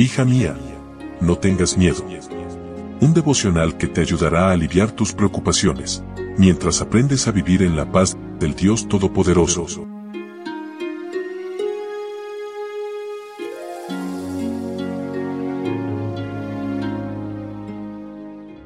Hija mía, no tengas miedo. Un devocional que te ayudará a aliviar tus preocupaciones, mientras aprendes a vivir en la paz del Dios Todopoderoso.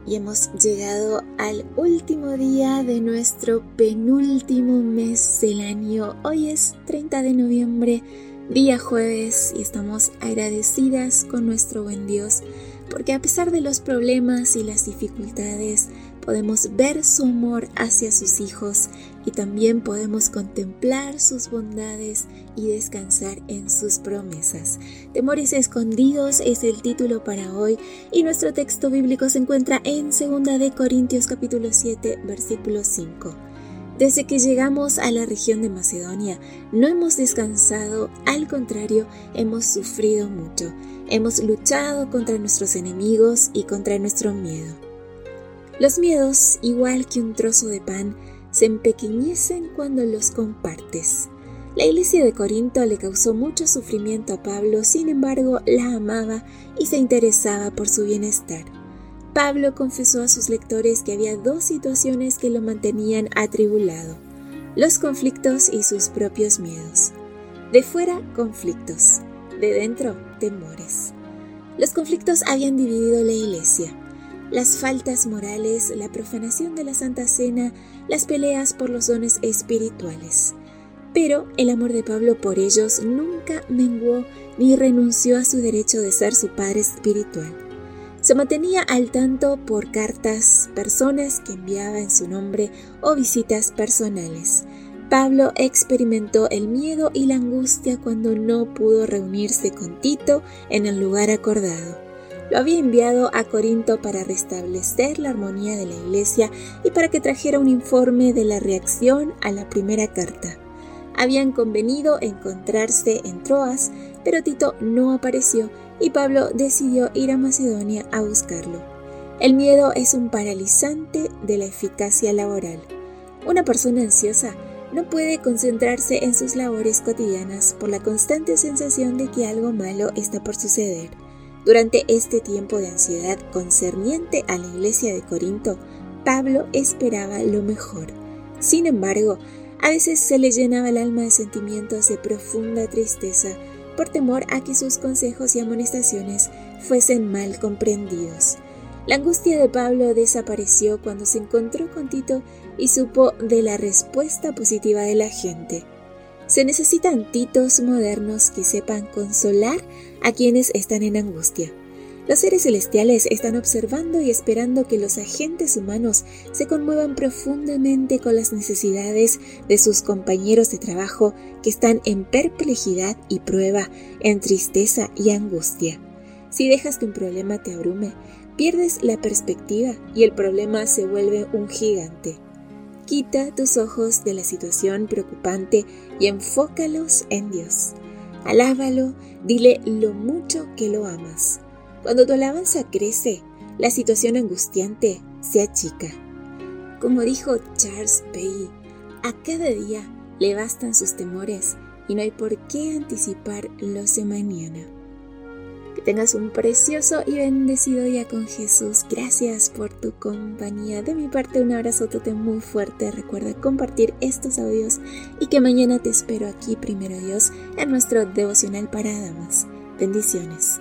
Y hemos llegado al último día de nuestro penúltimo mes del año. Hoy es 30 de noviembre día jueves y estamos agradecidas con nuestro buen Dios porque a pesar de los problemas y las dificultades podemos ver su amor hacia sus hijos y también podemos contemplar sus bondades y descansar en sus promesas. Temores escondidos es el título para hoy y nuestro texto bíblico se encuentra en 2 de Corintios capítulo 7 versículo 5. Desde que llegamos a la región de Macedonia, no hemos descansado, al contrario, hemos sufrido mucho. Hemos luchado contra nuestros enemigos y contra nuestro miedo. Los miedos, igual que un trozo de pan, se empequeñecen cuando los compartes. La iglesia de Corinto le causó mucho sufrimiento a Pablo, sin embargo la amaba y se interesaba por su bienestar. Pablo confesó a sus lectores que había dos situaciones que lo mantenían atribulado, los conflictos y sus propios miedos. De fuera, conflictos, de dentro, temores. Los conflictos habían dividido la iglesia. Las faltas morales, la profanación de la Santa Cena, las peleas por los dones espirituales. Pero el amor de Pablo por ellos nunca menguó ni renunció a su derecho de ser su padre espiritual. Se mantenía al tanto por cartas, personas que enviaba en su nombre o visitas personales. Pablo experimentó el miedo y la angustia cuando no pudo reunirse con Tito en el lugar acordado. Lo había enviado a Corinto para restablecer la armonía de la iglesia y para que trajera un informe de la reacción a la primera carta. Habían convenido encontrarse en Troas, pero Tito no apareció y Pablo decidió ir a Macedonia a buscarlo. El miedo es un paralizante de la eficacia laboral. Una persona ansiosa no puede concentrarse en sus labores cotidianas por la constante sensación de que algo malo está por suceder. Durante este tiempo de ansiedad concerniente a la iglesia de Corinto, Pablo esperaba lo mejor. Sin embargo, a veces se le llenaba el alma de sentimientos de profunda tristeza por temor a que sus consejos y amonestaciones fuesen mal comprendidos. La angustia de Pablo desapareció cuando se encontró con Tito y supo de la respuesta positiva de la gente. Se necesitan titos modernos que sepan consolar a quienes están en angustia. Los seres celestiales están observando y esperando que los agentes humanos se conmuevan profundamente con las necesidades de sus compañeros de trabajo que están en perplejidad y prueba, en tristeza y angustia. Si dejas que un problema te abrume, pierdes la perspectiva y el problema se vuelve un gigante. Quita tus ojos de la situación preocupante y enfócalos en Dios. Alábalo, dile lo mucho que lo amas. Cuando tu alabanza crece, la situación angustiante se achica. Como dijo Charles Pei, a cada día le bastan sus temores y no hay por qué anticipar los de mañana. Que tengas un precioso y bendecido día con Jesús. Gracias por tu compañía. De mi parte, un abrazote muy fuerte. Recuerda compartir estos audios y que mañana te espero aquí, primero Dios, en nuestro devocional para damas. Bendiciones.